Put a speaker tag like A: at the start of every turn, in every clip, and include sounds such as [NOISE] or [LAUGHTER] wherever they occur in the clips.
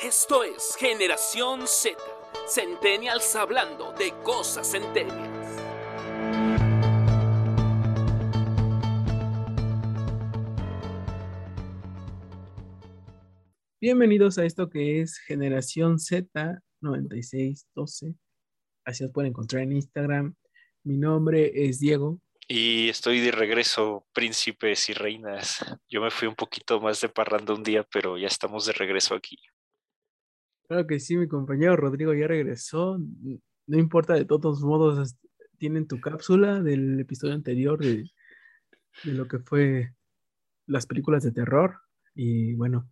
A: Esto es Generación Z, Centennials hablando de cosas centennials.
B: Bienvenidos a esto que es Generación Z 9612. Así os pueden encontrar en Instagram. Mi nombre es Diego.
C: Y estoy de regreso, príncipes y reinas. Yo me fui un poquito más de parranda un día, pero ya estamos de regreso aquí.
B: Claro que sí, mi compañero Rodrigo ya regresó. No importa, de todos modos, tienen tu cápsula del episodio anterior de, de lo que fue las películas de terror. Y bueno,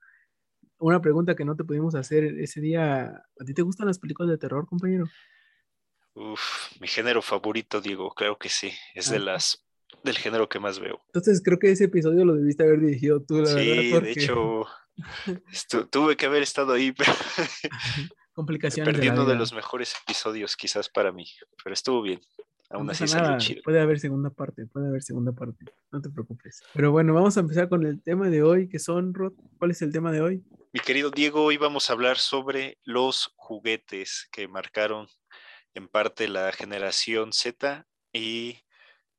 B: una pregunta que no te pudimos hacer ese día. ¿A ti te gustan las películas de terror, compañero?
C: Uf, mi género favorito, Diego, creo que sí. Es de las del género que más veo.
B: Entonces creo que ese episodio lo debiste haber dirigido tú, la
C: sí,
B: verdad.
C: de hecho, tuve que haber estado ahí, pero [LAUGHS]
B: complicaciones.
C: Perdiendo
B: de,
C: de, los mejores episodios, quizás para mí, pero estuvo bien. Aún
B: no
C: así salió chido.
B: Puede haber segunda parte, puede haber segunda parte. No te preocupes. Pero bueno, vamos a empezar con el tema de hoy, que son, Rod. ¿Cuál es el tema de hoy?
C: Mi querido Diego, hoy vamos a hablar sobre los juguetes que marcaron en parte la generación Z y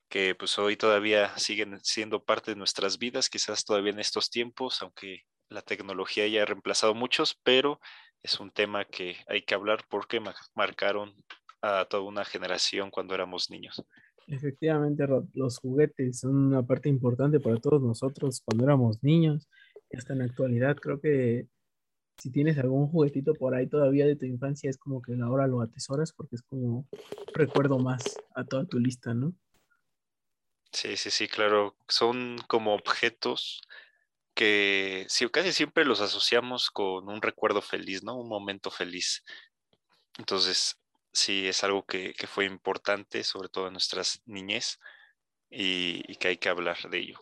C: que pues hoy todavía siguen siendo parte de nuestras vidas, quizás todavía en estos tiempos, aunque la tecnología ya ha reemplazado muchos, pero es un tema que hay que hablar porque marcaron a toda una generación cuando éramos niños.
B: Efectivamente, los juguetes son una parte importante para todos nosotros cuando éramos niños y hasta en la actualidad. Creo que si tienes algún juguetito por ahí todavía de tu infancia, es como que ahora lo atesoras porque es como recuerdo más a toda tu lista, ¿no?
C: Sí, sí, sí, claro. Son como objetos que casi siempre los asociamos con un recuerdo feliz, ¿no? Un momento feliz. Entonces, sí, es algo que, fue importante, sobre todo en nuestras niñez, y, y, que hay que hablar de ello.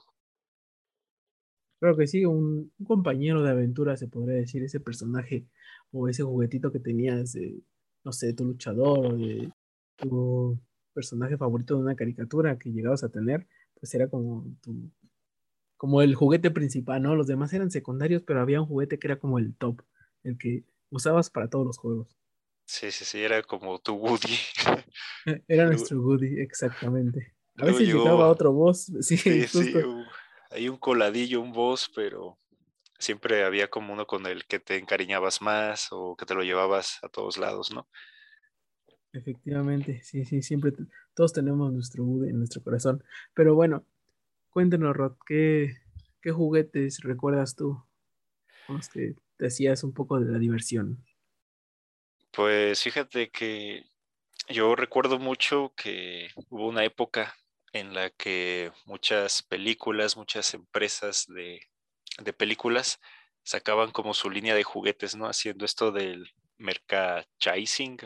B: Claro que sí, un, compañero de aventura, se podría decir, ese personaje o ese juguetito que tenías de, no sé, tu luchador o de tu personaje favorito de una caricatura que llegabas a tener, pues era como tu, como el juguete principal, ¿no? Los demás eran secundarios, pero había un juguete que era como el top, el que usabas para todos los juegos.
C: Sí, sí, sí, era como tu Woody.
B: Era nuestro Woody, exactamente. A veces yo, llegaba otro boss, [LAUGHS] sí,
C: sí, sí hay un coladillo, un boss, pero siempre había como uno con el que te encariñabas más o que te lo llevabas a todos lados, ¿no?
B: Efectivamente, sí, sí, siempre todos tenemos nuestro Woody en nuestro corazón. Pero bueno, cuéntanos, Rod, ¿qué, juguetes recuerdas tú los que te hacías un poco de la diversión?
C: Pues fíjate que yo recuerdo mucho que hubo una época en la que muchas películas, muchas empresas de, de, películas sacaban como su línea de juguetes, ¿no? Haciendo esto del merchandising,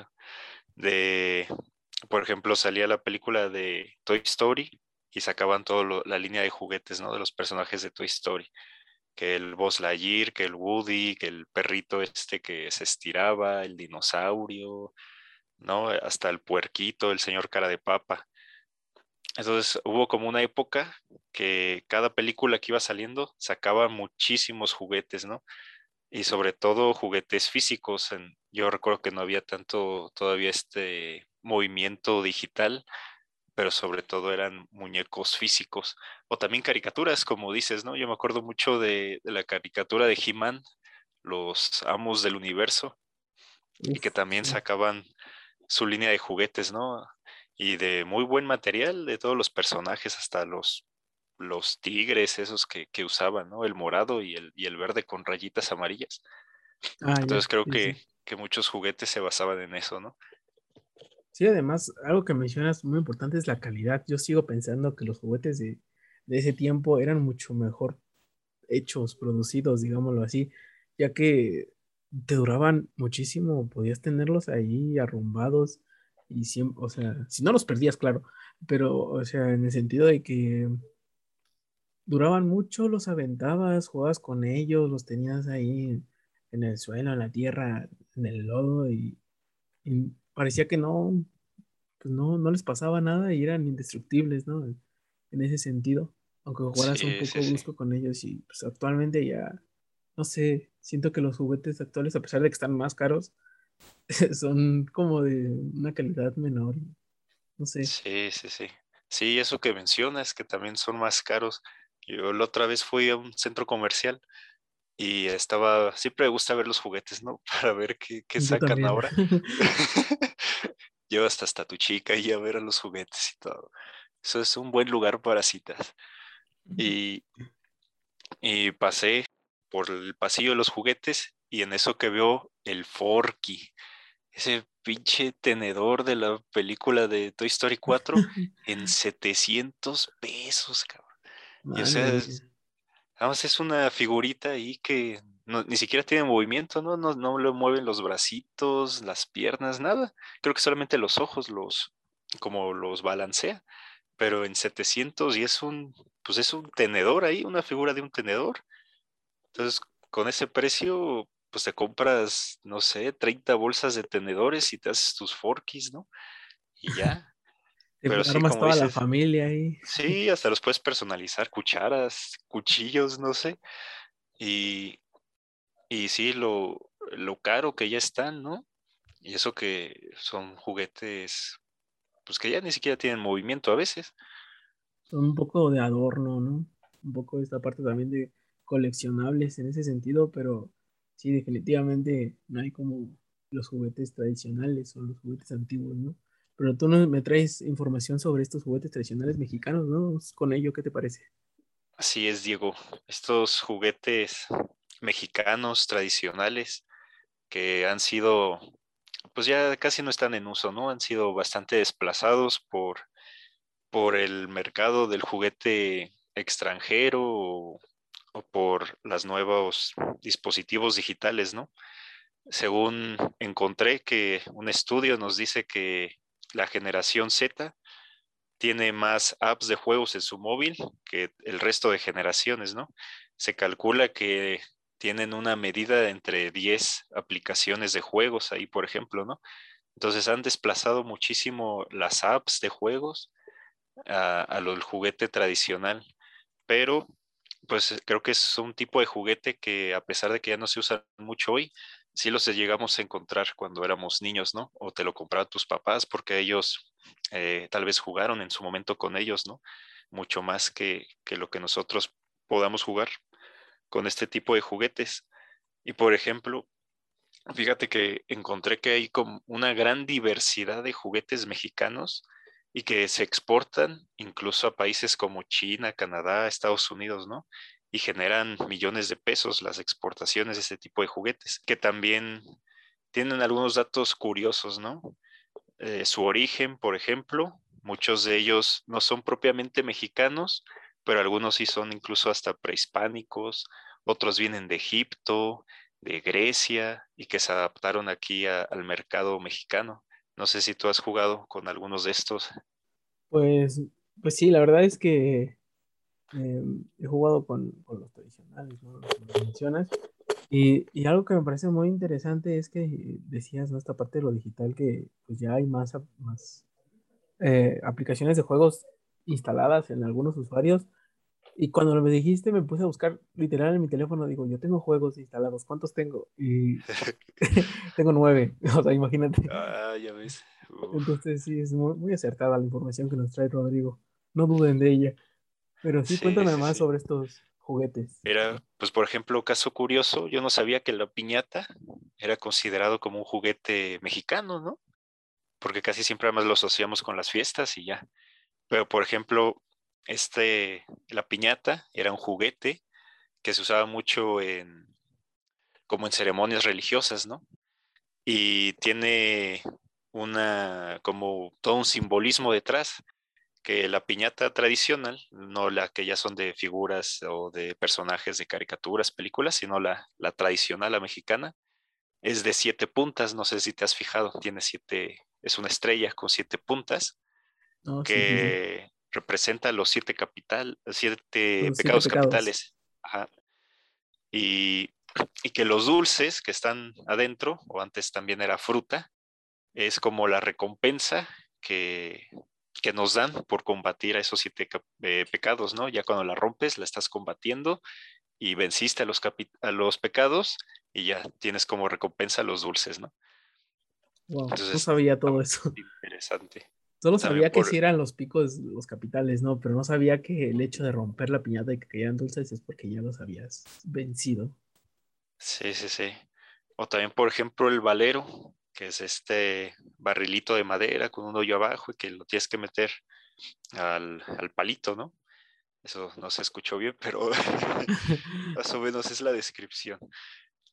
C: de, por ejemplo, salía la película de Toy Story y sacaban toda la línea de juguetes, ¿no? De los personajes de Toy Story. Que el Buzz Lightyear, que el Woody, que el perrito este que se estiraba, el dinosaurio, ¿no? Hasta el puerquito, el señor cara de papa. Entonces hubo como una época que cada película que iba saliendo sacaba muchísimos juguetes, ¿no? Y sobre todo juguetes físicos. Yo recuerdo que no había tanto todavía este movimiento digital, pero sobre todo eran muñecos físicos. O también caricaturas, como dices, ¿no? Yo me acuerdo mucho de, de la caricatura de He-Man, los amos del universo, y que también sacaban su línea de juguetes, ¿no? y de muy buen material de todos los personajes, hasta los, los tigres, esos que, que usaban, ¿no? El morado y el, y el verde con rayitas amarillas. Ah, Entonces creo sí, que, sí. que muchos juguetes se basaban en eso, ¿no?
B: Sí, además, algo que mencionas muy importante es la calidad. Yo sigo pensando que los juguetes de, de ese tiempo eran mucho mejor hechos, producidos, digámoslo así, ya que te duraban muchísimo, podías tenerlos ahí arrumbados y siempre, o sea, si no los perdías, claro, pero, o sea, en el sentido de que duraban mucho, los aventabas, jugabas con ellos, los tenías ahí en el suelo, en la tierra, en el lodo, y, y parecía que no, pues no, no les pasaba nada y eran indestructibles, ¿no? En ese sentido, aunque jugaras sí, un poco sí, brusco sí. con ellos y pues actualmente ya, no sé, siento que los juguetes actuales, a pesar de que están más caros, [LAUGHS] son como de una calidad menor. No sé.
C: Sí, sí, sí. Sí, eso que mencionas, que también son más caros. Yo la otra vez fui a un centro comercial y estaba, siempre me gusta ver los juguetes, ¿no? [LAUGHS] Para ver qué, qué sacan ahora. [LAUGHS] [LAUGHS] Llevas hasta tu chica y a ver a los juguetes y todo. Eso es un buen lugar para citas. Y, y pasé por el pasillo de los juguetes y en eso que veo el Forky, ese pinche tenedor de la película de Toy Story 4 en 700 pesos, cabrón. Y o sea, es, es una figurita ahí que ni siquiera tiene movimiento, ¿no? ¿no? No le mueven los bracitos, las piernas, nada. Creo que solamente los ojos los, como los balancea. Pero en 700 y es un, pues es un tenedor ahí, una figura de un tenedor. Entonces, con ese precio, pues te compras, no sé, 30 bolsas de tenedores y te haces tus forkis, ¿no? Y ya.
B: Pero sí, como toda la familia ahí.
C: Sí, hasta los puedes personalizar, cucharas, cuchillos, no sé. Y, y sí, lo, lo caro que ya están, ¿no? Y eso que son juguetes, pues que ya ni siquiera tienen movimiento a veces.
B: Son un poco de adorno, ¿no? Un poco esta parte también de coleccionables en ese sentido, pero sí, definitivamente no hay como los juguetes tradicionales o los juguetes antiguos, ¿no? Pero tú me traes información sobre estos juguetes tradicionales mexicanos, ¿no? Con ello, ¿qué te parece?
C: Así es, Diego. Estos juguetes mexicanos tradicionales que han sido, pues ya casi no están en uso, ¿no? Han sido bastante desplazados por, por el mercado del juguete extranjero o por los nuevos dispositivos digitales, ¿no? Según encontré que un estudio nos dice que la generación Z tiene más apps de juegos en su móvil que el resto de generaciones, ¿no? Se calcula que tienen una medida entre 10 aplicaciones de juegos ahí, por ejemplo, ¿no? Entonces han desplazado muchísimo las apps de juegos a, a lo del juguete tradicional, pero pues creo que es un tipo de juguete que a pesar de que ya no se usa mucho hoy, sí los llegamos a encontrar cuando éramos niños, ¿no? O te lo compraban tus papás porque ellos eh, tal vez jugaron en su momento con ellos, ¿no? Mucho más que, que lo que nosotros podamos jugar con este tipo de juguetes. Y por ejemplo, fíjate que encontré que hay como una gran diversidad de juguetes mexicanos y que se exportan incluso a países como China, Canadá, Estados Unidos, ¿no? Y generan millones de pesos las exportaciones de este tipo de juguetes, que también tienen algunos datos curiosos, ¿no? Eh, su origen, por ejemplo, muchos de ellos no son propiamente mexicanos, pero algunos sí son incluso hasta prehispánicos, otros vienen de Egipto, de Grecia y que se adaptaron aquí al mercado mexicano. No sé si tú has jugado con algunos de estos.
B: Pues, pues sí, la verdad es que em, he jugado con, los tradicionales, ¿no? Los mencionas. Y, y, algo que me parece muy interesante es que decías, ¿no? Esta parte de lo digital, que pues ya hay más, más eh, aplicaciones de juegos instaladas en algunos usuarios y cuando me dijiste, me puse a buscar literal en mi teléfono, digo, yo tengo juegos instalados, ¿cuántos tengo? Y [LAUGHS] [LAUGHS] tengo nueve, [LAUGHS] o sea, imagínate.
C: Ah, ya ves.
B: Entonces sí, es muy, acertada la información que nos trae Rodrigo, no duden de ella. Pero sí, cuéntame más sobre estos juguetes.
C: Era, pues por ejemplo, caso curioso, yo no sabía que la piñata era considerado como un juguete mexicano, ¿no? Porque casi siempre además lo asociamos con las fiestas y ya. Pero por ejemplo, este, la piñata era un juguete que se usaba mucho en, como en ceremonias religiosas, ¿no? Y tiene una, como todo un simbolismo detrás, que la piñata tradicional, no la que ya son de figuras o de personajes de caricaturas, películas, sino la, la tradicional, la mexicana, es de siete puntas, no sé si te has fijado, tiene siete, es una estrella con siete puntas, oh, que representa los siete capital, siete, pecados, capitales. Y, que los dulces que están adentro, o antes también era fruta, es como la recompensa que, que nos dan por combatir a esos siete eh, pecados, ¿no? Ya cuando la rompes, la estás combatiendo y venciste a los, a los pecados y ya tienes como recompensa los dulces, ¿no?
B: Wow, no sabía todo eso.
C: Interesante.
B: Solo sabía que sí eran los picos, los capitales, ¿no? Pero no sabía que el hecho de romper la piñata y que caían dulces es porque ya los habías vencido.
C: Sí, sí, sí. O también, por ejemplo, el valero, que es este barrilito de madera con un hoyo abajo y que lo tienes que meter al, al palito, ¿no? Eso no se escuchó bien, pero [LAUGHS] más o menos es la descripción.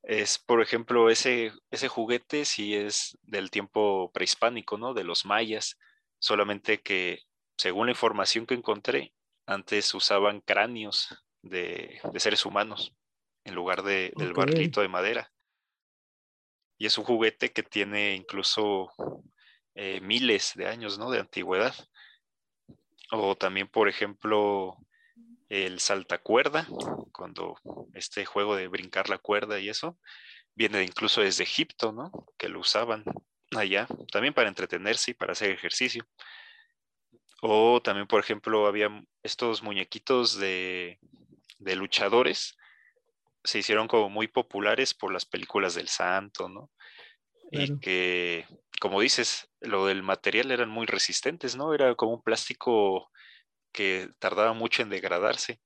C: Es, por ejemplo, ese, ese juguete sí es del tiempo prehispánico, ¿no? De los mayas, solamente que, según la información que encontré, antes usaban cráneos de, seres humanos en lugar de, del barrilito de madera. Y es un juguete que tiene incluso eh, miles de años, ¿no? De antigüedad. O también, por ejemplo, el saltacuerda, cuando este juego de brincar la cuerda y eso, viene incluso desde Egipto, ¿no? Que lo usaban allá, también para entretenerse y para hacer ejercicio. O también, por ejemplo, había estos muñequitos de, de luchadores, se hicieron como muy populares por las películas del santo, ¿no? Y que, como dices, lo del material eran muy resistentes, ¿no? Era como un plástico que tardaba mucho en degradarse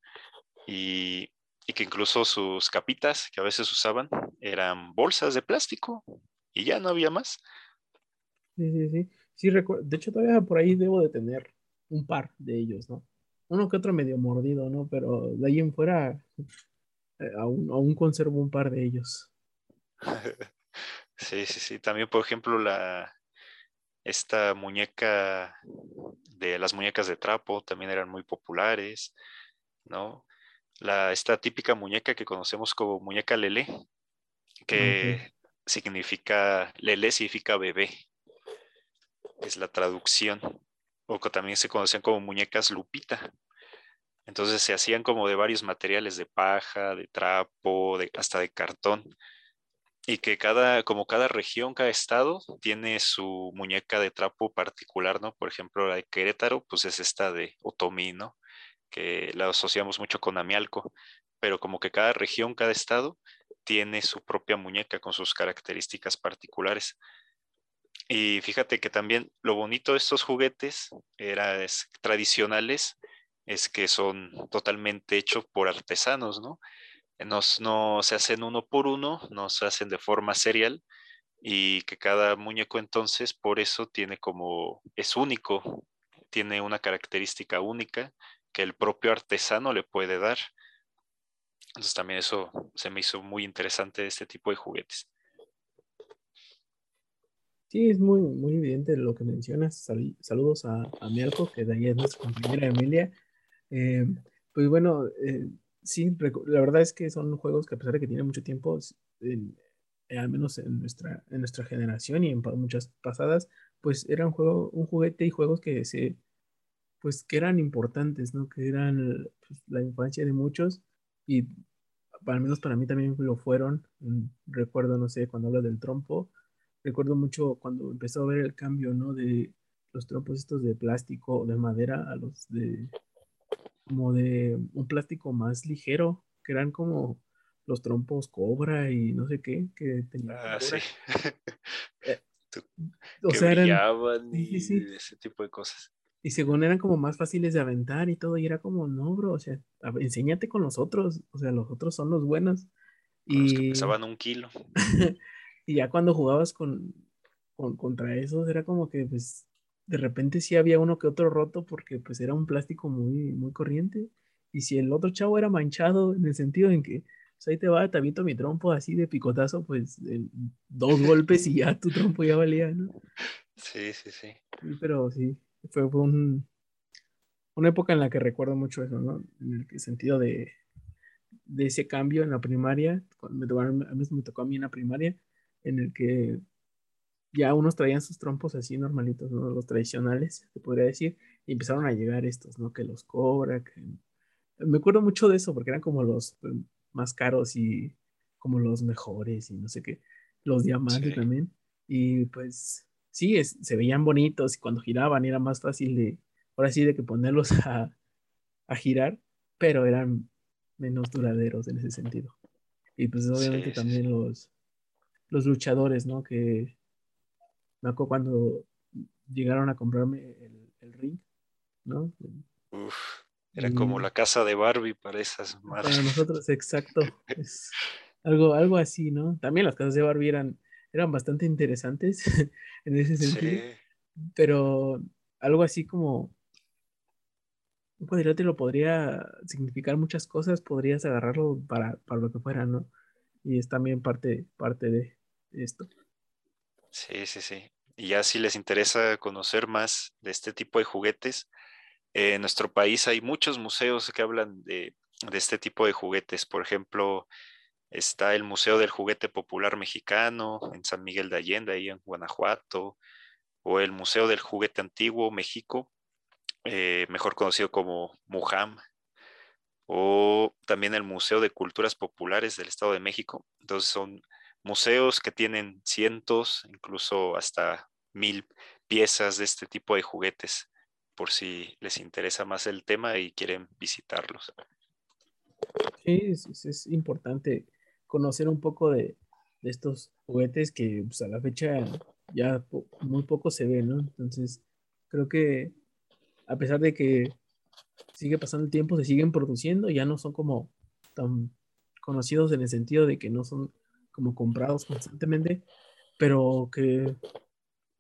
C: y, que incluso sus capitas que a veces usaban eran bolsas de plástico y ya no había más.
B: Sí, sí, sí. sí de hecho, todavía por ahí debo de tener un par de ellos, ¿no? Uno que otro medio mordido, ¿no? Pero de ahí en fuera eh, aún, aún conservo un par de ellos. [LAUGHS]
C: Sí, sí, sí. También, por ejemplo, la, esta muñeca de las muñecas de trapo también eran muy populares, ¿no? La, esta típica muñeca que conocemos como muñeca Lele, que significa, Lele significa bebé, es la traducción, o que también se conocían como muñecas Lupita. Entonces se hacían como de varios materiales, de paja, de trapo, de, hasta de cartón y que cada, como cada región, cada estado tiene su muñeca de trapo particular, ¿no? Por ejemplo, la de Querétaro, pues es esta de Otomí, ¿no? Que la asociamos mucho con Amialco, pero como que cada región, cada estado tiene su propia muñeca con sus características particulares. Y fíjate que también lo bonito de estos juguetes era, tradicionales es que son totalmente hechos por artesanos, ¿no? no se hacen uno por uno, no se hacen de forma serial y que cada muñeco entonces por eso tiene como, es único, tiene una característica única que el propio artesano le puede dar. Entonces también eso se me hizo muy interesante este tipo de juguetes.
B: Sí, es muy, muy evidente lo que mencionas. saludos a, a Mielco, que de ahí es nuestra compañera Emilia. Eh, pues bueno, eh, sí, la verdad es que son juegos que a pesar de que tienen mucho tiempo, eh, al menos en nuestra, en nuestra generación y en muchas pasadas, pues eran juego, un juguete y juegos que se, pues que eran importantes, ¿no? Que eran pues, la infancia de muchos y al menos para mí también lo fueron. Mm, recuerdo, no sé, cuando hablo del trompo, recuerdo mucho cuando empezó a ver el cambio, ¿no? De los trompos estos de plástico o de madera a los de como de un plástico más ligero, que eran como los trompos cobra y no sé qué, que tenían.
C: Ah, sí. [LAUGHS]
B: Eh, o sea,
C: eran, y ese tipo de cosas.
B: Y según eran como más fáciles de aventar y todo, y era como, no, bro, o sea, enséñate con los otros, o sea, los otros son los buenos.
C: y los que pesaban un kilo. [LAUGHS]
B: y ya cuando jugabas con, con, contra esos, era como que, pues, de repente sí había uno que otro roto porque pues era un plástico muy, muy corriente. Y si el otro chavo era manchado en el sentido en que, pues ahí te va, te aviento mi trompo así de picotazo, pues dos golpes y ya tu trompo ya valía, ¿no?
C: Sí, sí, sí.
B: pero sí, fue, un, una época en la que recuerdo mucho eso, ¿no? En el sentido de, de ese cambio en la primaria, me a mí me tocó a mí en la primaria, en el que ya unos traían sus trompos así normalitos, ¿no? Los tradicionales, se podría decir, y empezaron a llegar estos, ¿no? Que los cobra, que... Me acuerdo mucho de eso, porque eran como los pues, más caros y como los mejores y no sé qué, los diamantes también, y pues sí, se veían bonitos y cuando giraban era más fácil de, ahora sí, de que ponerlos [LAUGHS] a, a girar, pero eran menos duraderos en ese sentido. Y pues obviamente también los, los luchadores, ¿no? Que me acuerdo cuando llegaron a comprarme el, ring, ¿no?
C: Uf, era como la casa de Barbie para esas
B: madres. Para nosotros, exacto. [LAUGHS] Es algo, algo así, ¿no? También las casas de Barbie eran, eran bastante interesantes [LAUGHS] en ese sentido. Pero algo así como un cuadrilátero podría significar muchas cosas, podrías agarrarlo para, para lo que fuera, ¿no? Y es también parte, parte de esto.
C: Sí, sí, sí. Y ya si les interesa conocer más de este tipo de juguetes, eh, en nuestro país hay muchos museos que hablan de, este tipo de juguetes. Por ejemplo, está el Museo del Juguete Popular Mexicano en San Miguel de Allende, ahí en Guanajuato, o el Museo del Juguete Antiguo México, eh, mejor conocido como MUJAM, o también el Museo de Culturas Populares del Estado de México. Entonces son museos que tienen cientos, incluso hasta mil piezas de este tipo de juguetes, por si les interesa más el tema y quieren visitarlos.
B: Sí, es, importante conocer un poco de, estos juguetes que pues, a la fecha ya muy poco se ve, ¿no? Entonces, creo que a pesar de que sigue pasando el tiempo, se siguen produciendo, ya no son como tan conocidos en el sentido de que no son como comprados constantemente, pero que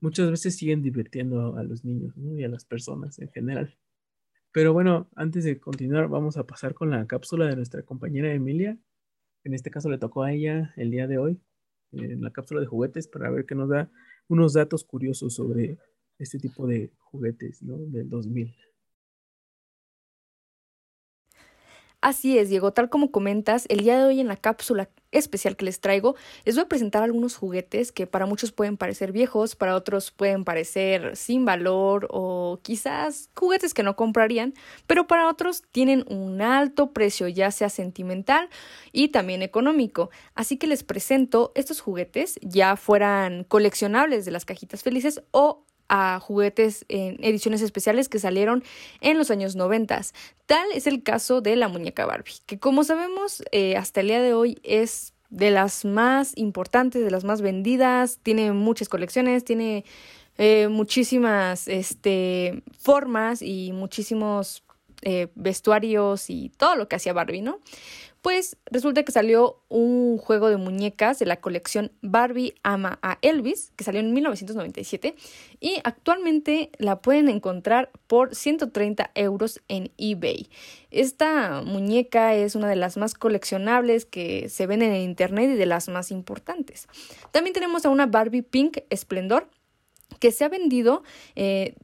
B: muchas veces siguen divirtiendo a los niños y a las personas en general. Pero bueno, antes de continuar, vamos a pasar con la cápsula de nuestra compañera Emilia. En este caso le tocó a ella el día de hoy, en la cápsula de juguetes, para ver qué nos da unos datos curiosos sobre este tipo de juguetes ¿no? del 2000.
D: Así es, Diego, tal como comentas, el día de hoy en la cápsula especial que les traigo, les voy a presentar algunos juguetes que para muchos pueden parecer viejos, para otros pueden parecer sin valor o quizás juguetes que no comprarían, pero para otros tienen un alto precio, ya sea sentimental y también económico. Así que les presento estos juguetes, ya fueran coleccionables de las cajitas felices o a juguetes en ediciones especiales que salieron en los años 90. Tal es el caso de la muñeca Barbie, que como sabemos eh, hasta el día de hoy es de las más importantes, de las más vendidas, tiene muchas colecciones, tiene eh, muchísimas este, formas y muchísimos eh, vestuarios y todo lo que hacía Barbie, ¿no? Pues resulta que salió un juego de muñecas de la colección Barbie ama a Elvis, que salió en 1997, y actualmente la pueden encontrar por 130 euros en eBay. Esta muñeca es una de las más coleccionables que se ven en internet y de las más importantes. También tenemos a una Barbie Pink Esplendor que se ha vendido eh,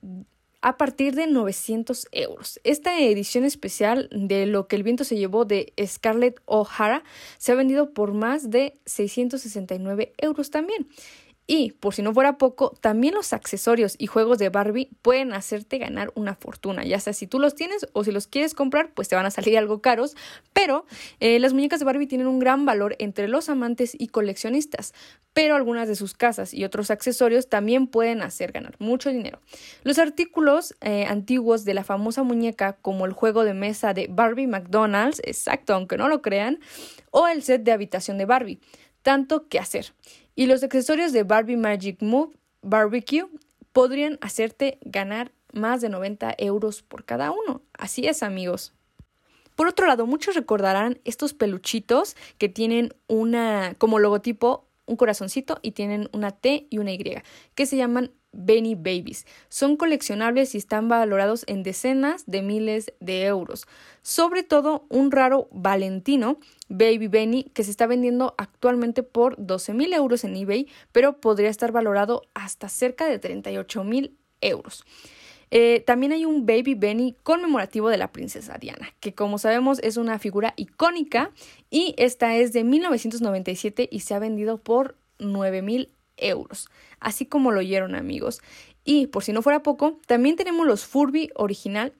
D: a partir de 900 euros. Esta edición especial de Lo que el viento se llevó de Scarlett O'Hara se ha vendido por más de 669 euros también. Y, por si no fuera poco, también los accesorios y juegos de Barbie pueden hacerte ganar una fortuna, ya sea si tú los tienes o si los quieres comprar, pues te van a salir algo caros, pero eh, las muñecas de Barbie tienen un gran valor entre los amantes y coleccionistas, pero algunas de sus casas y otros accesorios también pueden hacer ganar mucho dinero. Los artículos eh, antiguos de la famosa muñeca, como el juego de mesa de Barbie McDonald's, exacto, aunque no lo crean, o el set de habitación de Barbie, tanto que hacer. Y los accesorios de Barbie Magic Move Barbecue podrían hacerte ganar más de 90 euros por cada uno. Así es, amigos. Por otro lado, muchos recordarán estos peluchitos que tienen una como logotipo un corazoncito y tienen una T y una Y, que se llaman Benny Babies. Son coleccionables y están valorados en decenas de miles de euros. Sobre todo un raro Valentino Baby Benny que se está vendiendo actualmente por 12 mil euros en eBay, pero podría estar valorado hasta cerca de 38 mil euros. Eh, también hay un Baby Benny conmemorativo de la princesa Diana, que como sabemos es una figura icónica y esta es de 1997 y se ha vendido por 9 mil euros, así como lo oyeron amigos. Y por si no fuera poco, también tenemos los Furby original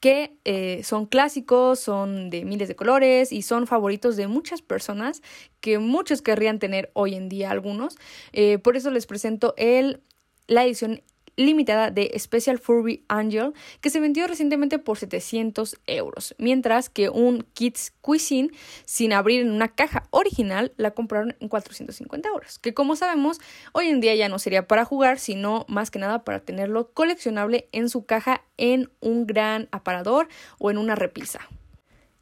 D: que eh, son clásicos, son de miles de colores y son favoritos de muchas personas que muchos querrían tener hoy en día algunos. Eh, por eso les presento el, la edición limitada de Special Furby Angel que se vendió recientemente por 700 euros, mientras que un Kids Cuisine sin abrir en una caja original la compraron en 450 euros, que como sabemos hoy en día ya no sería para jugar, sino más que nada para tenerlo coleccionable en su caja en un gran aparador o en una repisa.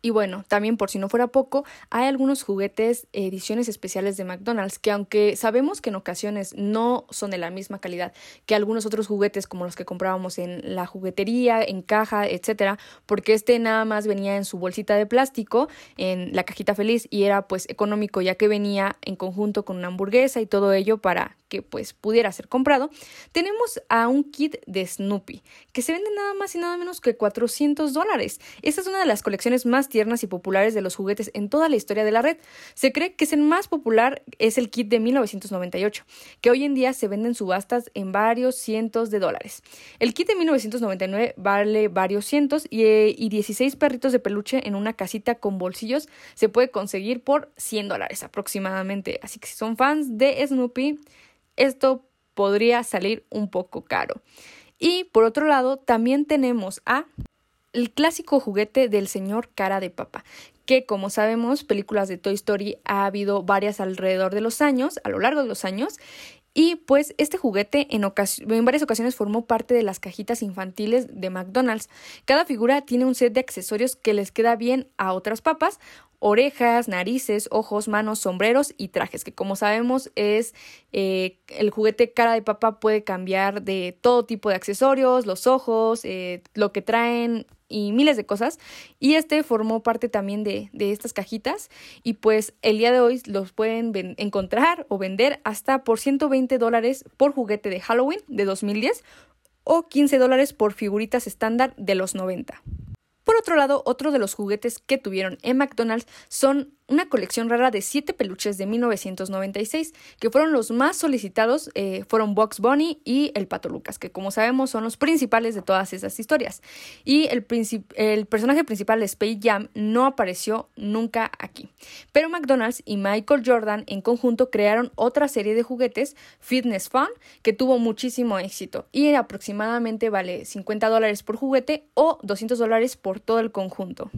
D: Y bueno, también por si no fuera poco, hay algunos juguetes, ediciones especiales de McDonald's, que aunque sabemos que en ocasiones no son de la misma calidad que algunos otros juguetes como los que comprábamos en la juguetería, en caja, etcétera, porque este nada más venía en su bolsita de plástico, en la cajita feliz, y era pues económico ya que venía en conjunto con una hamburguesa y todo ello para que pues pudiera ser comprado, tenemos a un kit de Snoopy, que se vende nada más y nada menos que 400 dólares. Esta es una de las colecciones más tiernas y populares de los juguetes en toda la historia de la red. Se cree que es el más popular es el kit de 1998, que hoy en día se vende en subastas en varios cientos de dólares. El kit de 1999 vale varios cientos y, y 16 perritos de peluche en una casita con bolsillos se puede conseguir por 100 dólares aproximadamente. Así que si son fans de Snoopy, esto podría salir un poco caro. Y por otro lado, también tenemos a el clásico juguete del señor cara de papa, que como sabemos, películas de Toy Story ha habido varias alrededor de los años, a lo largo de los años, y pues este juguete en, en, varias ocasiones formó parte de las cajitas infantiles de McDonald's. Cada figura tiene un set de accesorios que les queda bien a otras papas orejas, narices, ojos, manos, sombreros y trajes, que como sabemos es eh, el juguete cara de papa puede cambiar de todo tipo de accesorios, los ojos, eh, lo que traen y miles de cosas. Y este formó parte también de, de, estas cajitas. Y pues el día de hoy los pueden encontrar o vender hasta por 120 dólares por juguete de Halloween de 2010 o 15 dólares por figuritas estándar de los 90. Por otro lado, otro de los juguetes que tuvieron en McDonald's son una colección rara de siete peluches de 1996, que fueron los más solicitados, eh, fueron Box Bunny y el Pato Lucas, que como sabemos son los principales de todas esas historias. Y el, el personaje principal de Space Jam no apareció nunca aquí. Pero McDonald's y Michael Jordan en conjunto crearon otra serie de juguetes, Fitness Fun, que tuvo muchísimo éxito y aproximadamente vale 50 dólares por juguete o 200 dólares por todo el conjunto.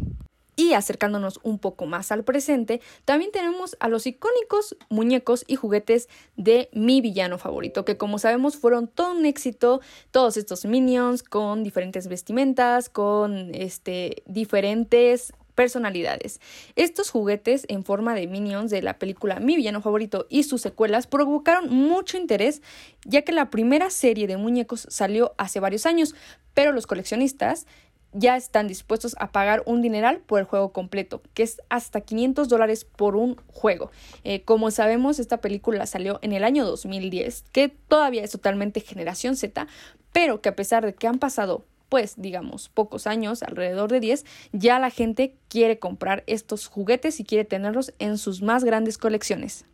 D: Y acercándonos un poco más al presente, también tenemos a los icónicos muñecos y juguetes de mi villano favorito, que como sabemos fueron todo un éxito, todos estos minions con diferentes vestimentas, con este diferentes personalidades. Estos juguetes en forma de minions de la película Mi villano favorito y sus secuelas provocaron mucho interés, ya que la primera serie de muñecos salió hace varios años, pero los coleccionistas ya están dispuestos a pagar un dineral por el juego completo, que es hasta 500 dólares por un juego. Eh, como sabemos, esta película salió en el año 2010, que todavía es totalmente generación Z, pero que a pesar de que han pasado pues digamos pocos años, alrededor de 10, ya la gente quiere comprar estos juguetes y quiere tenerlos en sus más grandes colecciones.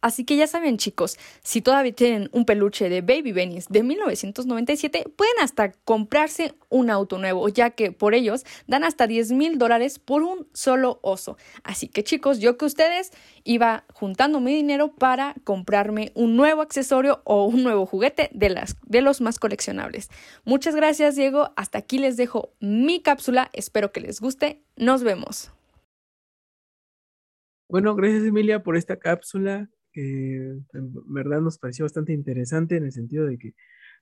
D: Así que ya saben chicos, si todavía tienen un peluche de Baby Benny's de 1997, pueden hasta comprarse un auto nuevo, ya que por ellos dan hasta 10 mil dólares por un solo oso. Así que chicos, yo que ustedes iba juntando mi dinero para comprarme un nuevo accesorio o un nuevo juguete de, las, de los más coleccionables. Muchas gracias Diego, hasta aquí les dejo mi cápsula, espero que les guste, nos vemos.
B: Bueno, gracias Emilia por esta cápsula en verdad nos pareció bastante interesante en el sentido de que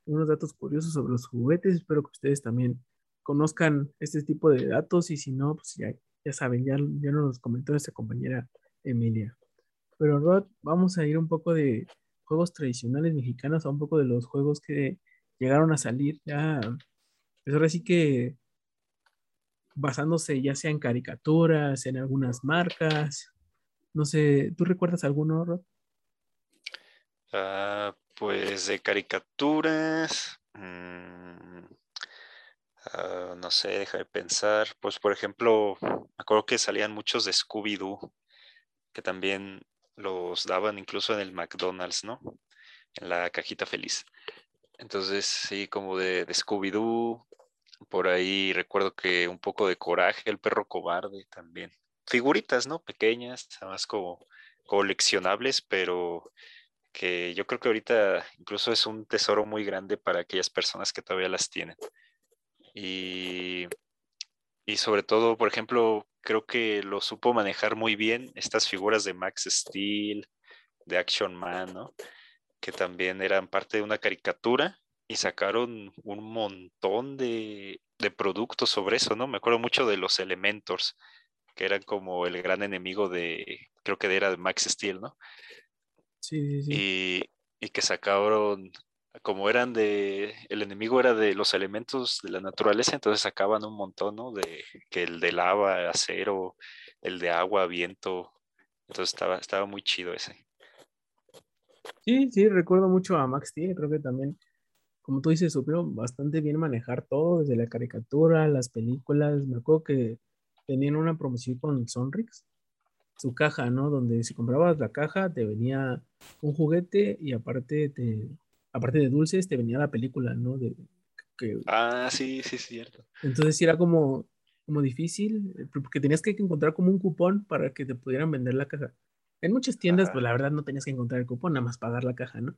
B: unos datos curiosos sobre los juguetes. Espero que ustedes también conozcan este tipo de datos y si no, pues ya, ya saben, ya, ya nos los comentó nuestra compañera Emilia. Pero Rod, vamos a ir un poco de juegos tradicionales mexicanos a un poco de los juegos que llegaron a salir ya. Pues ahora sí que basándose ya sea en caricaturas, en algunas marcas. No sé, ¿tú recuerdas alguno, Rod?
C: Ah, pues de caricaturas. Mm, ah, no sé, deja de pensar. Pues por ejemplo, me acuerdo que salían muchos de Scooby-Doo, que también los daban incluso en el McDonald's, ¿no? En la cajita feliz. Entonces, sí, como de, Scooby-Doo. Por ahí recuerdo que un poco de coraje, el perro cobarde también. Figuritas, ¿no? Pequeñas, además como coleccionables, pero que yo creo que ahorita incluso es un tesoro muy grande para aquellas personas que todavía las tienen. Y, y sobre todo, por ejemplo, creo que lo supo manejar muy bien estas figuras de Max Steel, de Action Man, ¿no? Que también eran parte de una caricatura y sacaron un montón de, de productos sobre eso, ¿no? Me acuerdo mucho de los Elementors, que eran como el gran enemigo de, creo que era Max Steel, ¿no?
B: Sí, sí, sí.
C: Y, y que sacaron, como eran de, el enemigo era de los elementos de la naturaleza, entonces sacaban un montón, ¿no? De que el de lava, acero, el de agua, viento, entonces estaba, estaba muy chido ese.
B: Sí, sí, recuerdo mucho a Max Steel, creo que también, como tú dices, supieron bastante bien manejar todo, desde la caricatura, las películas, me acuerdo que tenían una promoción con Sonrix, su caja, ¿no? Donde si comprabas la caja te venía un juguete y aparte te, aparte de dulces te venía la película, ¿no? De, que,
C: Ah, sí, sí, es cierto.
B: entonces sí era como, como difícil, eh, porque tenías que encontrar como un cupón para que te pudieran vender la caja. En muchas tiendas,
C: Ajá.
B: pues la verdad no tenías que encontrar el cupón, nada más pagar la caja, ¿no?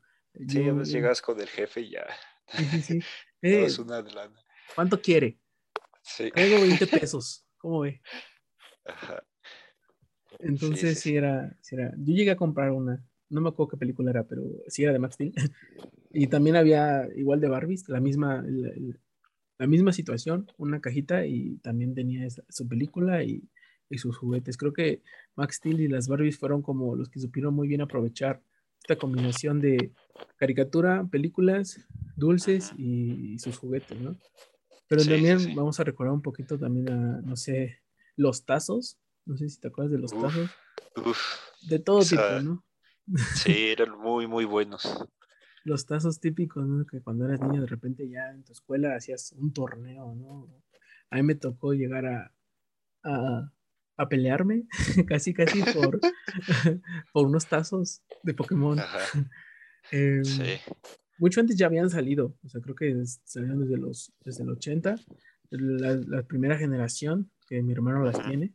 C: Sí, a
B: Yo-
C: veces llegas con el jefe y ya.
B: Sí, sí, [LAUGHS] Eh,
C: es una lana.
B: ¿Cuánto quiere?
C: Sí.
B: Traigo 20 [LAUGHS] pesos. ¿Cómo ve?
C: Ajá.
B: Entonces
C: sí,
B: sí, era, sí era. Yo llegué a comprar una, no me acuerdo qué película era, pero sí era de Max Steel. [LAUGHS] Y también había igual de Barbies, la misma, la misma situación, una cajita y también tenía esa- su película y, y sus juguetes. Creo que Max Steel y las Barbies fueron como los que supieron muy bien aprovechar esta combinación de caricatura, películas, dulces y, y sus juguetes, ¿no? Pero también vamos a recordar un poquito también a, no sé, los tazos. No sé si te acuerdas de los
C: Uf.
B: tazos.
C: Uf,
B: De todo tipo, ¿no?
C: sí, [LAUGHS] eran muy, muy buenos.
B: Los tazos típicos, ¿no? Que cuando eras niño de repente ya en tu escuela hacías un torneo, ¿no? A mí me tocó llegar a, a, a pelearme [LAUGHS] casi, casi por, [LAUGHS] por unos tazos de Pokémon.
C: Ajá,
B: Em,
C: sí.
B: Mucho antes ya habían salido, o sea, creo que salieron desde los desde el 80, la, la primera generación, que mi hermano las tiene,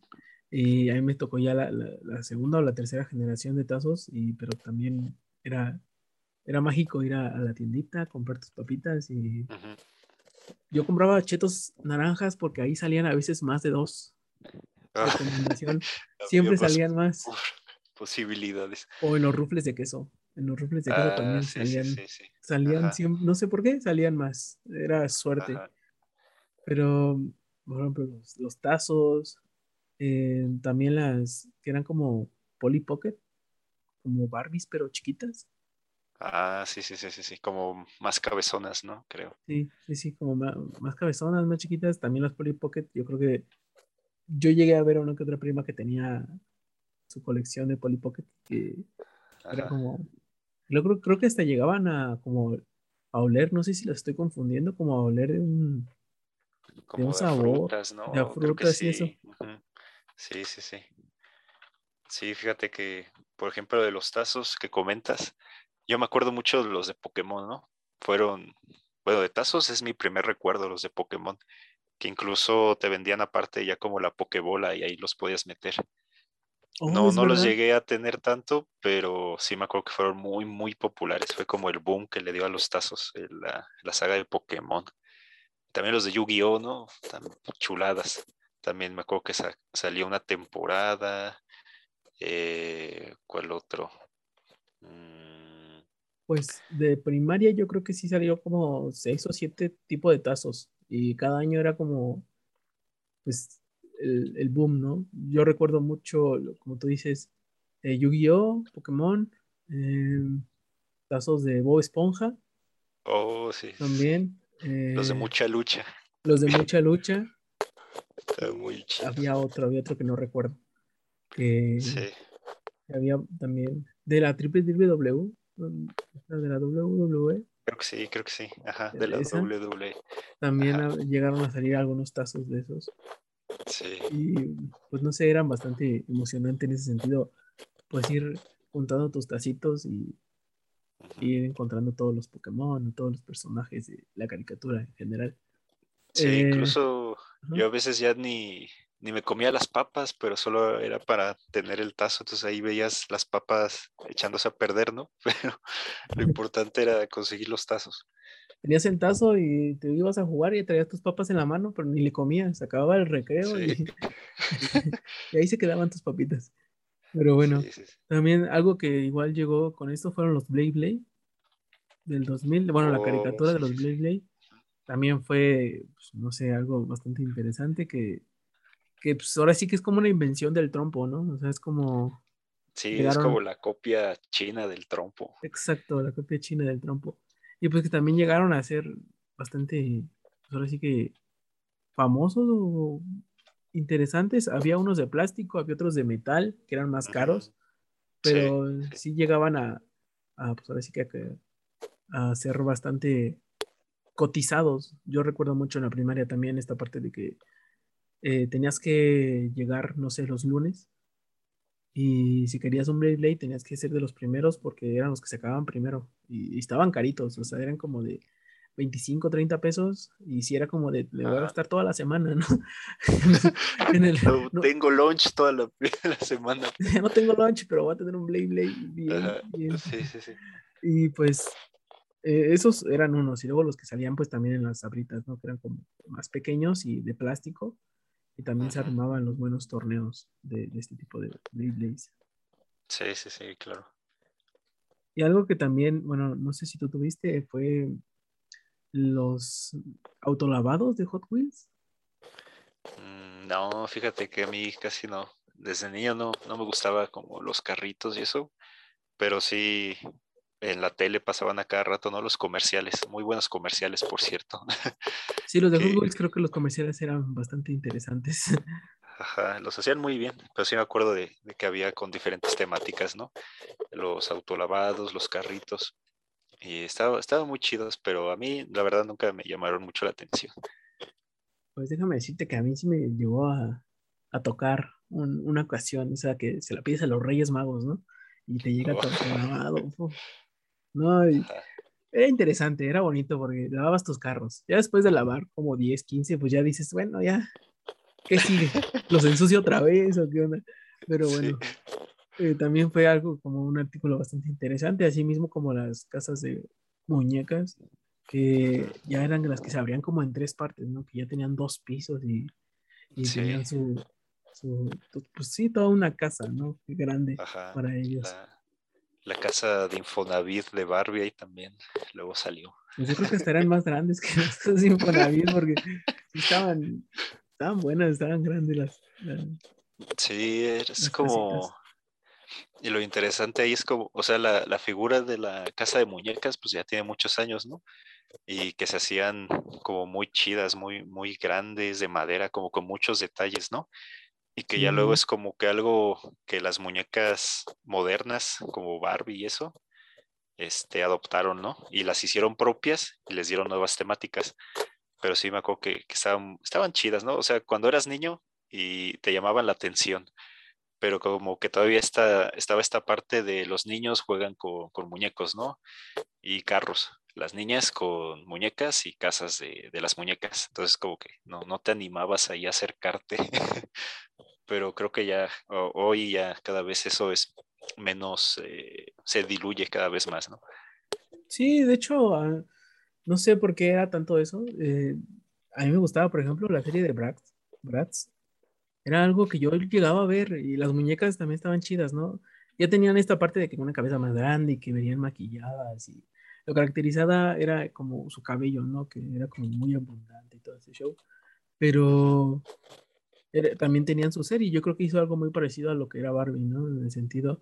B: y a mí me tocó ya la, la- la segunda o la tercera generación de tazos, y, pero también era, era mágico ir a, a la tiendita, comprar tus papitas, y
C: Ujú.
B: yo compraba chetos naranjas porque ahí salían a veces más de dos
C: Ah, [LAUGHS]
B: siempre salían más,
C: Posibilidades.
B: o en los rufles de queso, en los rufles de queso
C: Ah,
B: también
C: sí,
B: salían
C: sí, sí.
B: salían
C: Ajá.
B: siempre, no sé por qué, salían más, era suerte.
C: Ajá.
B: Pero, por ejemplo, los, los tazos, eh, también las que eran como Polly Pocket, como Barbies, pero chiquitas.
C: Ah, sí, sí, sí, sí, sí, como más cabezonas, ¿no? Creo.
B: Sí, sí, sí, como ma- más, cabezonas, más chiquitas. También las Polly Pocket, yo creo que yo llegué a ver a una que otra prima que tenía su colección de Polly Pocket, que era como, yo creo, creo que hasta llegaban a como a oler, no sé si lo estoy confundiendo, como a oler de un,
C: Como
B: un
C: de
B: sabor,
C: frutas, ¿no?
B: de frutas y eso.
C: Ujú. Sí, sí, sí. Sí, fíjate que, por ejemplo, de los tazos que comentas, yo me acuerdo mucho de los de Pokémon, ¿no? Fueron, bueno, de tazos es mi primer recuerdo, los de Pokémon, que incluso te vendían aparte ya como la Pokébola y ahí los podías meter.
B: Oh,
C: No, no los llegué a tener tanto, pero sí me acuerdo que fueron muy, muy populares. Fue como el boom que le dio a los tazos la, la saga de Pokémon. También los de Yu-Gi-Oh, ¿no? Tan chuladas. También me acuerdo que sa- salió una temporada. eh, ¿cuál otro? Mm,
B: Pues de primaria yo creo que sí salió como seis o siete tipos de tazos y cada año era como pues el, el boom, ¿no? Yo recuerdo mucho, como tú dices, eh, Yu-Gi-Oh, Pokémon, eh, tazos de Bob Esponja
C: oh, sí.
B: también,
C: Los de
B: eh,
C: mucha lucha.
B: los de mucha lucha,
C: Está muy chido.
B: había otro, había otro que no recuerdo, que
C: Sí.
B: había también de la triple W, la de la WWE.
C: Creo que sí, creo que sí. Ajá, de la
B: ¿Esa?
C: WWE.
B: También
C: Ajá.
B: llegaron a salir algunos tazos de esos.
C: Sí.
B: Y pues no sé, eran bastante emocionante en ese sentido. Pues ir juntando tus tacitos y ir encontrando todos los Pokémon, todos los personajes de la caricatura en general.
C: Sí,
B: Eh,
C: incluso Yo a veces ya ni, ni me comía las papas, pero solo era para tener el tazo, entonces ahí veías las papas echándose a perder, ¿no? [LAUGHS] Pero lo [LAUGHS] importante era conseguir los tazos.
B: Tenías el tazo y te ibas a jugar y traías tus papas en la mano, pero ni le comías, se acababa el recreo y, [LAUGHS] y, ahí se quedaban tus papitas. Pero bueno, también algo que igual llegó con esto fueron los Blade Blade del 2000, bueno, la oh, caricatura de los Blade Blade también fue, pues, no sé, algo bastante interesante que, que pues, ahora sí que es como una invención del trompo, ¿no? O sea, es como...
C: Sí, es como la copia china del trompo.
B: Exacto, la copia china del trompo. Y pues que también llegaron a ser bastante, pues ahora sí que famosos o interesantes. Había unos de plástico, había otros de metal, que eran más caros, pero sí, llegaban a, a, pues ahora sí que a, a ser bastante cotizados. Yo recuerdo mucho en la primaria también esta parte de que eh, tenías que llegar, no sé, los lunes. Y si querías un Blade Blade tenías que ser de los primeros porque eran los que se acababan primero. Y, estaban caritos, o sea, eran como de 25, 30 pesos. Y si era como de, le voy a gastar toda la semana, [LAUGHS] ¿no?
C: no, tengo lunch toda la, [LAUGHS] semana. [LAUGHS]
B: no tengo lunch, pero voy a tener un Blade Blade bien. Sí, sí, sí. Y pues eh, esos eran unos, y luego los que salían pues también en las sabritas, ¿no? Que eran como más pequeños y de plástico, y también se armaban los buenos torneos de, este tipo de Beyblades.
C: Sí, sí, sí, claro.
B: Y algo que también, bueno, no sé si tú tuviste, fue los autolavados de Hot Wheels.
C: Mm, no, fíjate que a mí casi no. Desde niño no, no me gustaba como los carritos y eso, pero sí en la tele pasaban a cada rato, ¿no? Los comerciales, muy buenos comerciales, por cierto. [LAUGHS]
B: Sí, los de Google creo que los comerciales eran bastante interesantes. [LAUGHS]
C: Ajá, los hacían muy bien, pero sí me acuerdo de, que había con diferentes temáticas, ¿no? Los autolavados, los carritos, y estaban estaba muy chidos, pero a mí la verdad nunca me llamaron mucho la atención.
B: Pues déjame decirte que a mí sí me llevó a, tocar una ocasión, o sea, que se la pides a los Reyes Magos, ¿no? Y te llega todo No, era interesante, era bonito porque lavabas tus carros. Ya después de lavar como 10, 15, pues ya dices, bueno, ya, ¿qué sigue? [LAUGHS] ¿Los ensucio otra vez o qué onda? Pero bueno, eh, también fue algo como un artículo bastante interesante, así mismo como las casas de muñecas, que ya eran las que se abrían como en tres partes, ¿no? Que ya tenían dos pisos y, tenían su, pues sí, toda una casa, ¿no? Grande para ellos
C: la casa de Infonavit de Barbie ahí también luego salió.
B: Pues yo creo que estarán más grandes que las casas de Infonavit porque estaban, estaban buenas, estaban grandes las.
C: sí, es como. Y lo interesante ahí es como, o sea, la, la, figura de la casa de muñecas, pues ya tiene muchos años, ¿no? Y que se hacían como muy chidas, muy, muy grandes, de madera, como con muchos detalles, ¿no? Y que ya luego es como que algo que las muñecas modernas como Barbie y eso este, adoptaron, ¿no? Y las hicieron propias y les dieron nuevas temáticas. Pero sí me acuerdo que, estaban, estaban chidas, ¿no? O sea, cuando eras niño y te llamaban la atención, pero como que todavía está, estaba esta parte de los niños juegan con, con muñecos, ¿no? Y carros. Las niñas con muñecas y casas de, de las muñecas. Entonces como que no, no te animabas ahí a acercarte [LAUGHS] pero creo que ya hoy ya cada vez eso es menos, eh, se diluye cada vez más, ¿no?
B: Sí, de hecho, ah, no sé por qué era tanto eso. Eh, a mí me gustaba, por ejemplo, la serie de Bratz. Bratz. Era algo que yo llegaba a ver y las muñecas también estaban chidas, ¿no? Ya tenían esta parte de que una cabeza más grande y que venían maquilladas y lo caracterizada era como su cabello, ¿no? Que era como muy abundante y todo ese show. Pero también tenían su serie. Yo creo que hizo algo muy parecido a lo que era Barbie, ¿no? En el sentido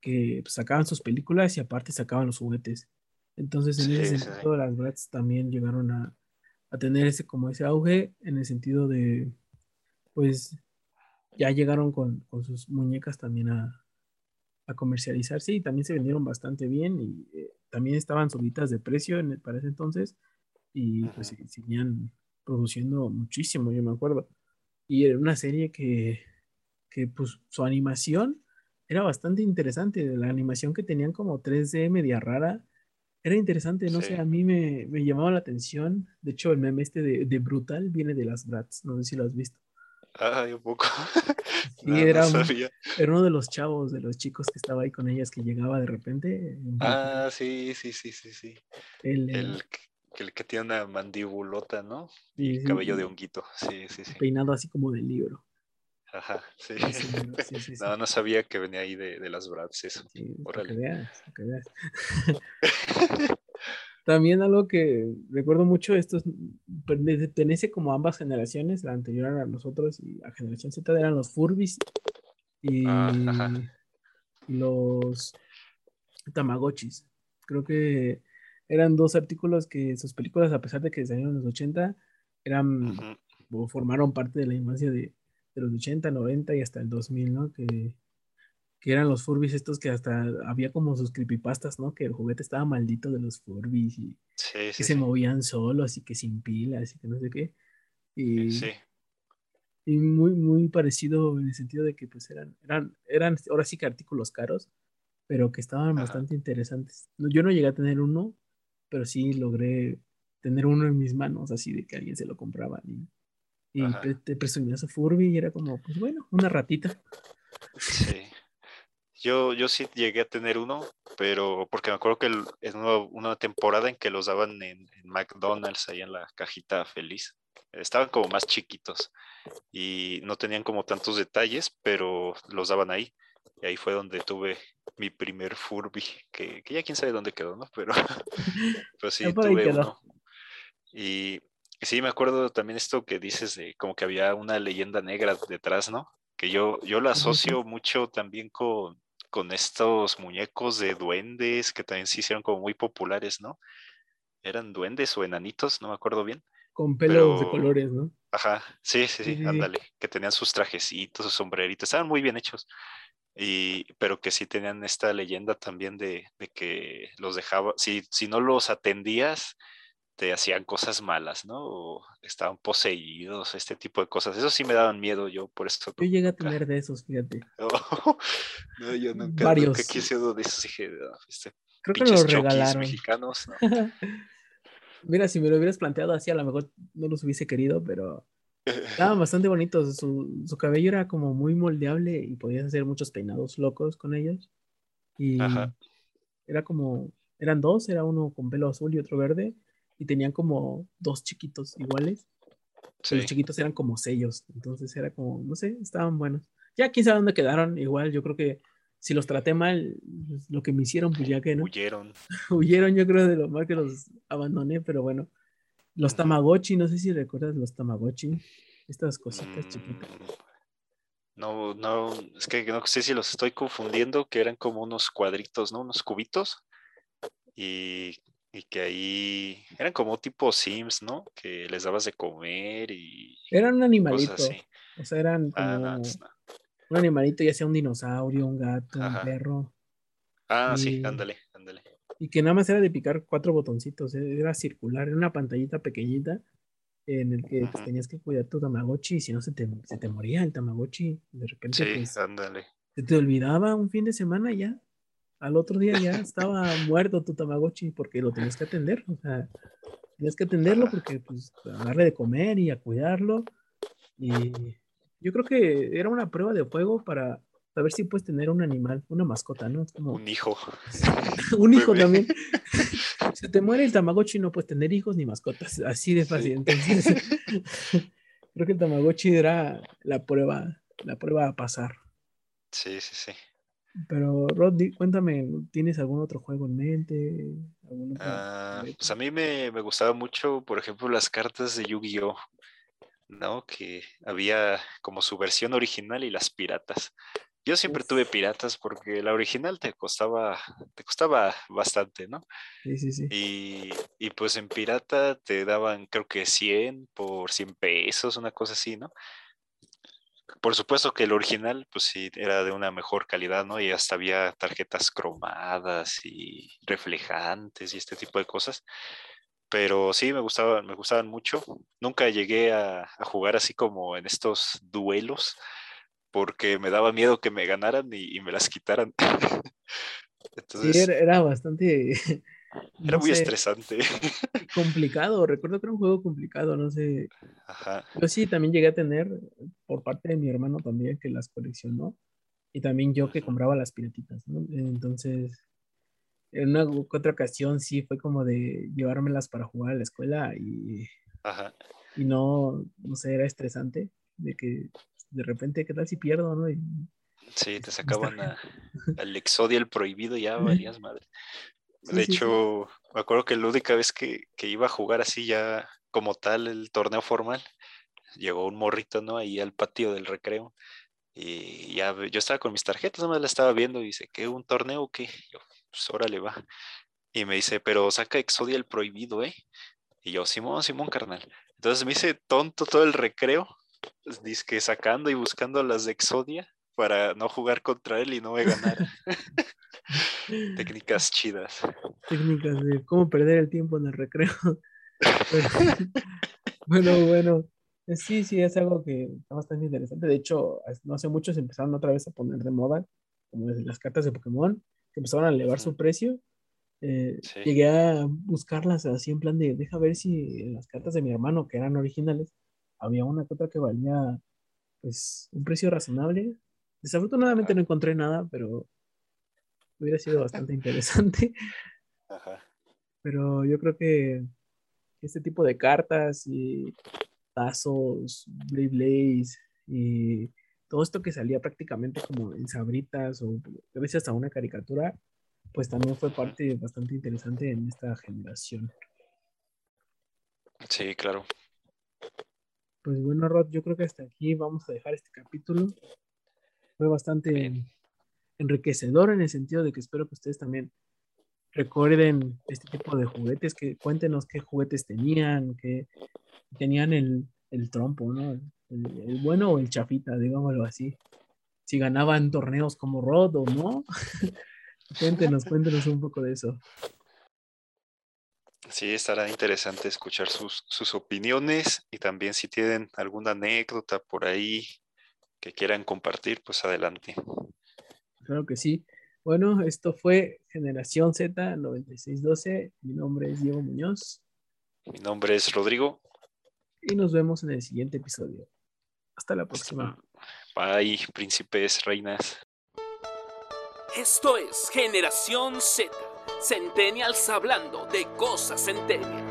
B: que pues, sacaban sus películas y aparte sacaban los juguetes. Entonces, en ese sentido, las Bratz también llegaron a, tener ese como ese auge en el sentido de, pues, ya llegaron con, sus muñecas también a, a, comercializarse y también se vendieron bastante bien y eh, también estaban subidas de precio en el, para ese entonces y pues seguían produciendo muchísimo, yo me acuerdo. Y era una serie que, que pues su animación era bastante interesante. La animación que tenían como 3D media rara era interesante, no sé,
C: Sí.
B: a mí me, me llamaba la atención. De hecho, el meme este de, de Brutal viene de las Bratz, no sé si lo has visto.
C: Ah, un poco. [LAUGHS]
B: Sí,
C: No,
B: era, era uno de los chavos, de los chicos que estaba ahí con ellas, que llegaba de repente.
C: Ah, sí, sí, sí, sí, sí. El, que- el que tiene una mandibulota, ¿no?
B: sí,
C: Y
B: sí,
C: cabello de honguito. Sí, sí, sí.
B: Peinado así como del libro.
C: Ajá, [LAUGHS] sí. No, no sabía que venía ahí de, de las Bratz eso.
B: Para que veas, para que veas. [LAUGHS] También algo que recuerdo mucho, esto es- pertenece como a ambas generaciones, la anterior a nosotros y a generación Z eran los Furbis y,
C: Ah,
B: y los Tamagotchis. Creo que eran dos artículos que sus películas, a pesar de que salieron en los 80, eran o formaron parte de la infancia de, de los 80, 90 y hasta el 2000, ¿no? Que, que eran los Furbies estos que hasta había como sus creepypastas, ¿no? Que el juguete estaba maldito de los Furbies y
C: Sí,
B: que se
C: sí.
B: movían solos y que sin pilas y que no sé qué. Y,
C: Sí,
B: y muy, muy parecido en el sentido de que pues eran, eran, eran ahora sí que artículos caros, pero que estaban
C: Ajá.
B: bastante interesantes. No, Yo no llegué a tener uno, pero sí logré tener uno en mis manos, así de que alguien se lo compraba y, y te presumía su Furby y era como, pues bueno, una ratita.
C: sí. Yo, yo sí llegué a tener uno, pero porque me acuerdo que el- en una, una temporada en que los daban en, en McDonald's, ahí en la cajita feliz, estaban como más chiquitos y no tenían como tantos detalles, pero los daban ahí. Y ahí fue donde tuve mi primer Furby, que, que ya quién sabe dónde quedó, ¿no? Pero, [LAUGHS] pero sí,
B: por ahí
C: tuve uno. Y sí, me acuerdo también esto que dices de como que había una leyenda negra detrás, ¿no? Que yo, yo
B: ujú.
C: asocio mucho también con, con estos muñecos de duendes que también se hicieron como muy populares, ¿no? Eran duendes o enanitos, no me acuerdo bien.
B: Con pelos de colores, ¿no?
C: Ajá, sí, sí,
B: Sí,
C: sí,
B: sí, sí.
C: ándale, que tenían sus trajecitos, sus sombreritos, estaban muy bien hechos. Y, pero que sí tenían esta leyenda también de, de que los dejaba, si, si no los atendías, te hacían cosas malas, ¿no? O estaban poseídos, este tipo de cosas. Eso sí me daban miedo yo, por eso.
B: Yo llegué a tener de esos, fíjate. [LAUGHS]
C: no, yo nunca,
B: Varios.
C: nunca quise uno de esos, dije, "No, este,
B: Creo que los
C: chokis
B: regalaron.
C: mexicanos, ¿no? [LAUGHS]
B: Mira, si me lo hubieras planteado así, a lo mejor no los hubiese querido, pero [LAUGHS] estaban bastante bonitos. Su, su cabello era como muy moldeable y podías hacer muchos peinados locos con ellos. Y
C: Ajá.
B: era como, eran dos, era uno con pelo azul y otro verde, y tenían como dos chiquitos iguales.
C: Sí,
B: Los chiquitos eran como sellos, entonces era como, no sé, estaban buenos. Ya quién sabe dónde quedaron, igual yo creo que si los traté mal, pues, lo que me hicieron, pues ya que no.
C: huyeron. [LAUGHS]
B: Huyeron, yo creo, de lo mal que los abandoné, pero bueno. Los. Tamagotchi, no sé si recuerdas los Tamagotchi, estas cositas chiquitas.
C: Mm, No, no, es que no sé si los estoy confundiendo, que eran como unos cuadritos, ¿no? Unos cubitos. Y, y que ahí eran como tipo Sims, ¿no? Que les dabas de comer y
B: Eran un animalito,
C: cosas así.
B: o sea, eran como
C: Ah, no, entonces no.
B: un animalito, ya sea un dinosaurio, un gato,
C: Ajá.
B: un perro,
C: Ah, sí, ándale, ándale.
B: y que nada más era de picar cuatro botoncitos, eh, era circular, era una pantallita pequeñita en el que pues, tenías que cuidar tu Tamagotchi y si no se te, se te moría el Tamagotchi, de repente
C: Sí,
B: pues,
C: ándale.
B: se te olvidaba un fin de semana ya. Al otro día ya estaba muerto tu Tamagotchi porque lo tenías que atender. O sea, tenías que atenderlo porque, pues, a darle de comer y a cuidarlo. Y yo creo que era una prueba de fuego para saber si puedes tener un animal, una mascota, ¿no? Como
C: Un hijo. [LAUGHS]
B: un hijo
C: bebé.
B: también. [LAUGHS] [LAUGHS] Se te muere el Tamagotchi, no puedes tener hijos ni mascotas. Así de fácil. Entonces, creo que el Tamagotchi era la prueba, la prueba a pasar.
C: Sí, sí, sí.
B: Pero, Rod, cuéntame, ¿tienes algún otro juego en mente? ¿Algún otro
C: Ah, pues a mí me, me gustaba mucho, por ejemplo, las cartas de Yu-Gi-Oh! ¿no? Que había como su versión original y las piratas. Yo siempre tuve piratas porque la original te costaba, te costaba bastante, ¿no?
B: Sí, sí, sí.
C: Y, y pues en pirata te daban creo que 100 por 100 pesos, una cosa así, ¿no? Por supuesto que el original, pues sí, era de una mejor calidad, ¿no? Y hasta había tarjetas cromadas y reflejantes y este tipo de cosas. Pero sí, me gustaban, me gustaban mucho. Nunca llegué a, a jugar así como en estos duelos, porque me daba miedo que me ganaran y, y me las quitaran. [LAUGHS]
B: Sí,
C: Entonces,
B: era, era bastante
C: Era muy estresante. [LAUGHS]
B: Complicado, recuerdo que era un juego complicado, no sé.
C: Ajá.
B: Yo sí también llegué a tener, por parte de mi hermano también, que las coleccionó, y también yo que compraba las piratitas, ¿no? Entonces, en una otra ocasión sí fue como de llevármelas para jugar a la escuela y,
C: Ajá.
B: y no, no sé, era estresante de que de repente, ¿qué tal si pierdo, no? Y,
C: Sí, te sacaban a- al Exodia el prohibido, ya [LAUGHS] valías madre.
B: Sí,
C: De
B: sí, sí.
C: hecho, me acuerdo que la única vez que, que iba a jugar así ya como tal el torneo formal, llegó un morrito, ¿no? Ahí al patio del recreo. Y ya yo estaba con mis tarjetas, nomás la estaba viendo y dice, ¿qué? ¿Un torneo o qué? Yo, pues órale, va. Y me dice, pero saca Exodia el prohibido, ¿eh? Y yo, Simón, Simón, carnal. Entonces me hice tonto todo el recreo, pues, dizque sacando y buscando las de Exodia para no jugar contra él y no me ganar. [LAUGHS] Técnicas chidas.
B: técnicas de cómo perder el tiempo en el recreo. [LAUGHS] Bueno, bueno, sí, sí, es algo que está bastante interesante. De hecho, no hace mucho se empezaron otra vez a poner de moda, como desde las cartas de Pokémon, que empezaron a elevar su precio. Eh,
C: Sí.
B: Llegué a buscarlas así en plan de, deja ver si en las cartas de mi hermano, que eran originales, había una que otra que valía, pues, un precio razonable. Desafortunadamente no encontré nada, pero hubiera sido bastante interesante. [LAUGHS]
C: Ajá.
B: Pero yo creo que este tipo de cartas y tazos, Blaze y todo esto que salía prácticamente como en sabritas o a una caricatura, pues también fue parte bastante interesante en esta generación.
C: Sí, claro.
B: Pues bueno, Rod, yo creo que hasta aquí vamos a dejar este capítulo. Fue bastante
C: Bien.
B: Enriquecedor en el sentido de que espero que ustedes también recuerden este tipo de juguetes, que cuéntenos qué juguetes tenían, que tenían el, el trompo, ¿no? El, bueno o el chafita, digámoslo así. Si ganaban torneos como Rod o no. [LAUGHS] cuéntenos, cuéntenos un poco de eso.
C: Sí, estará interesante escuchar sus, sus opiniones y también si tienen alguna anécdota por ahí que quieran compartir, pues adelante.
B: Claro que sí. Bueno, esto fue Generación Z 9612. Mi nombre es Diego Muñoz
C: Mi nombre es Rodrigo.
B: y nos vemos en el siguiente episodio. Hasta la próxima.
C: Bye, príncipes, reinas.
A: Esto es Generación Z, Centennials hablando de cosas centennial.